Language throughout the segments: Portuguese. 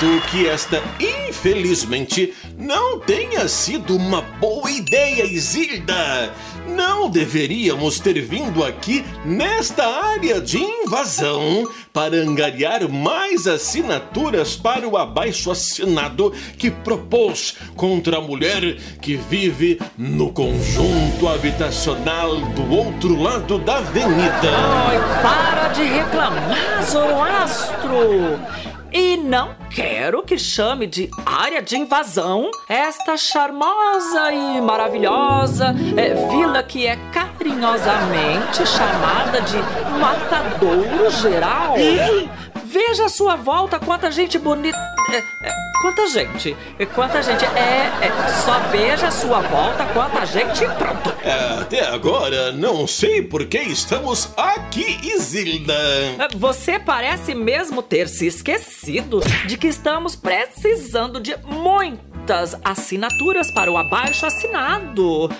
Acredito que esta, infelizmente, não tenha sido uma boa ideia, Isilda. Não deveríamos ter vindo aqui nesta área de invasão para angariar mais assinaturas para o abaixo assinado que propôs contra a mulher que vive no conjunto habitacional do outro lado da avenida. Ai, para de reclamar, Zoroastro! E não quero que chame de área de invasão esta charmosa e maravilhosa é, vila que é carinhosamente chamada de Matadouro Geral. Veja a sua volta, quanta gente bonita. Quanta gente? Quanta gente? É, é, só veja a sua volta, quanta gente e pronto. É, até agora, não sei por que estamos aqui, Isilda. É, você parece mesmo ter se esquecido de que estamos precisando de muitas assinaturas para o abaixo assinado.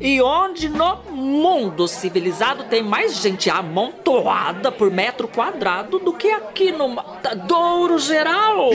E onde no mundo civilizado tem mais gente amontoada por metro quadrado do que aqui no Matadouro Geral?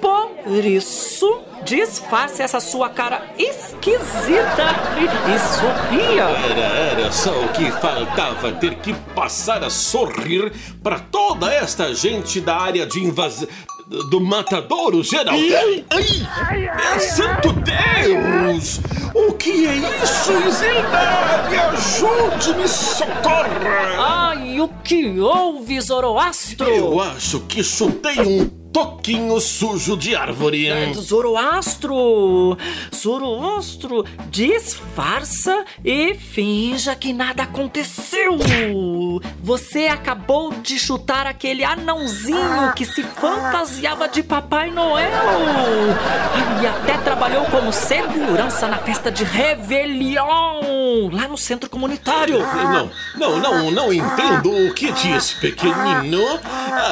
Por isso, disfarce essa sua cara esquisita e, e sorria. Era, era só o que faltava ter que passar a sorrir para toda esta gente da área de invasão do matadouro geral. Ai, ai, é santo Deus! O que é isso, Isilda? Me ajude, me socorra! Ai, o que houve, Zoroastro? Eu acho que chutei um toquinho sujo de árvore. Zoroastro! Zoroastro, disfarça e finja que nada aconteceu. Você acabou de chutar aquele anãozinho que se fantasiava de Papai Noel. E até trabalhou como segurança na festa de Réveillon, lá no centro comunitário. Não, não, não, não entendo o que diz, pequenino.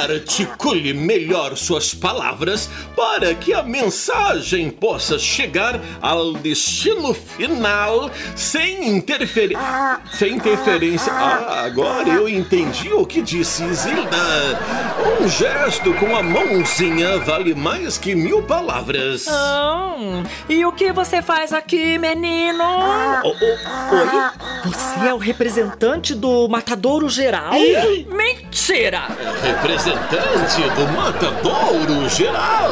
Articule melhor sua suas palavras para que a mensagem possa chegar ao destino final sem interferir. Sem interferência. Ah, agora eu entendi o que disse Isilda. Um gesto com a mãozinha vale mais que mil palavras. Oh, e o que você faz aqui, menino? Oh, oh, oi? Você é o representante do Matadouro Geral? Mentira! Representante do Matadouro? Ouro Geral.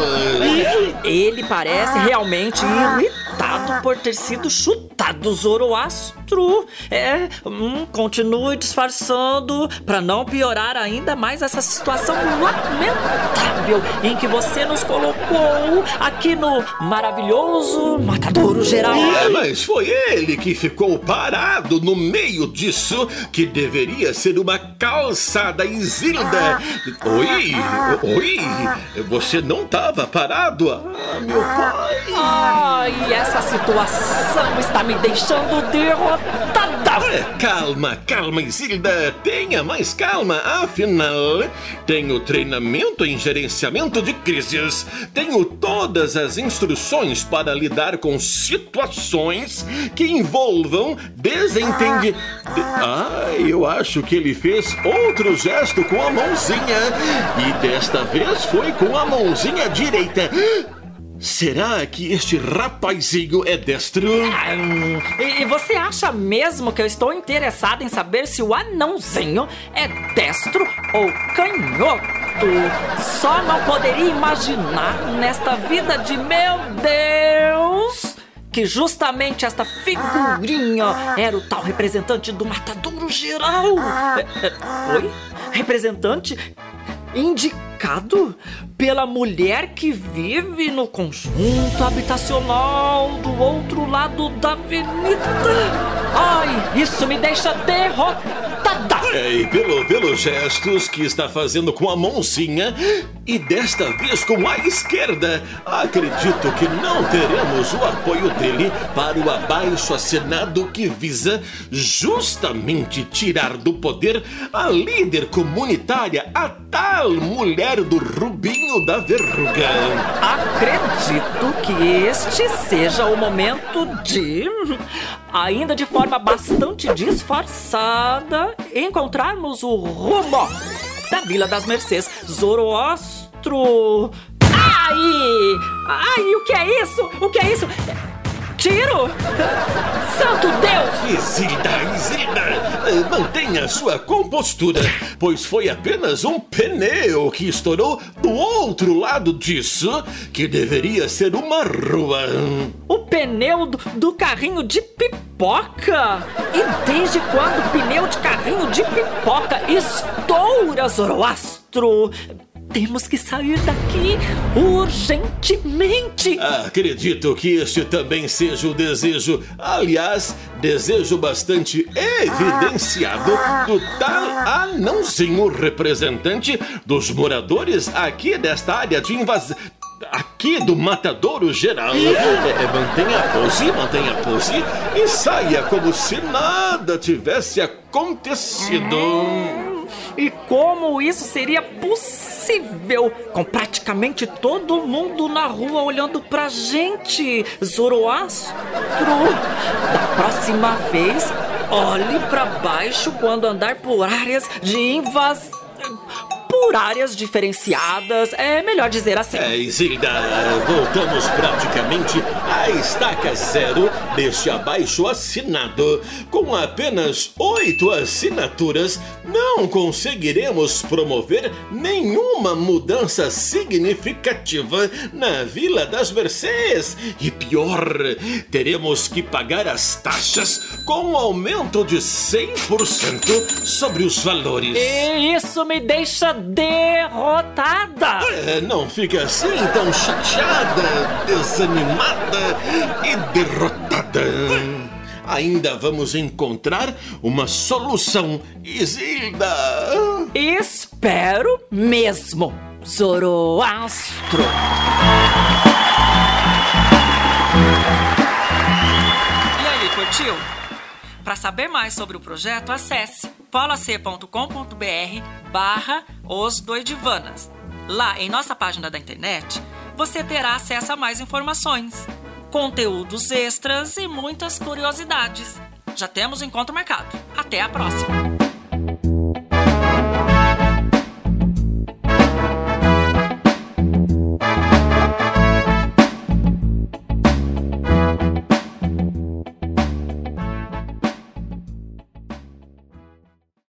Ele parece realmente irritado por ter sido chutado Zoroastro. É, hum, continue disfarçando para não piorar ainda mais essa situação lamentável em que você nos colocou aqui no maravilhoso Matadouro Geral. É, mas foi ele que ficou parado no meio disso que deveria ser uma calçada Isilda. Oi, oi, você não estava parado? Ah, meu pai. Essa situação está me deixando derrotada. É, calma, calma, Isilda. Tenha mais calma. Afinal, tenho treinamento em gerenciamento de crises. Tenho todas as instruções para lidar com situações que envolvam desentendimento. De... Ah, eu acho que ele fez outro gesto com a mãozinha. E desta vez foi com a mãozinha direita. Será que este rapazinho é destro? E você acha mesmo que eu estou interessada em saber se o anãozinho é destro ou canhoto? Só não poderia imaginar nesta vida de meu Deus que justamente esta figurinha era o tal representante do matadouro geral. É, é, oi? Representante indicado pela mulher que vive no conjunto habitacional do outro lado da avenida. Ai, isso me deixa derrotada. É, e pelo, pelos gestos que está fazendo com a mãozinha e desta vez com a esquerda, acredito que não teremos o apoio dele para o abaixo assinado que visa justamente tirar do poder a líder comunitária, a tal mulher do Rubinho da Verruga. Acredito que este seja o momento de, ainda de forma bastante disfarçada, encontrarmos o rumo da Vila das Mercês, Zoroastro. Ai! Ai! O que é isso? O que é isso? Tiro? Santo Deus! Isilda, Isilda, eh, mantenha sua compostura, pois foi apenas um pneu que estourou do outro lado disso, que deveria ser uma rua. O pneu do, do carrinho de pipoca? E desde quando o pneu de carrinho de pipoca estoura, Zoroastro? Temos que sair daqui urgentemente. Acredito que este também seja o desejo, aliás, desejo bastante evidenciado do tal anãozinho representante dos moradores aqui desta área de invasão. Aqui do Matadouro Geral. É, é, mantenha a pose, mantenha a pose e saia como se nada tivesse acontecido. E como isso seria possível com praticamente todo mundo na rua olhando pra gente, Zoroastro? Da próxima vez, olhe pra baixo quando andar por áreas de invasão por áreas diferenciadas, é melhor dizer assim. É, Isilda, voltamos praticamente à estaca zero deste abaixo assinado. Com apenas oito assinaturas, não conseguiremos promover nenhuma mudança significativa na Vila das Mercês. E pior, teremos que pagar as taxas com um aumento de 100% sobre os valores. E isso me deixa derrotada. É, não fica assim tão chateada, desanimada e derrotada. Ainda vamos encontrar uma solução, Isilda. Espero mesmo, Zoroastro. E aí, curtiu? Para saber mais sobre o projeto, acesse polac.com.br barra os doidivanas. Lá em nossa página da internet, você terá acesso a mais informações, conteúdos extras e muitas curiosidades. Já temos encontro marcado. Até a próxima!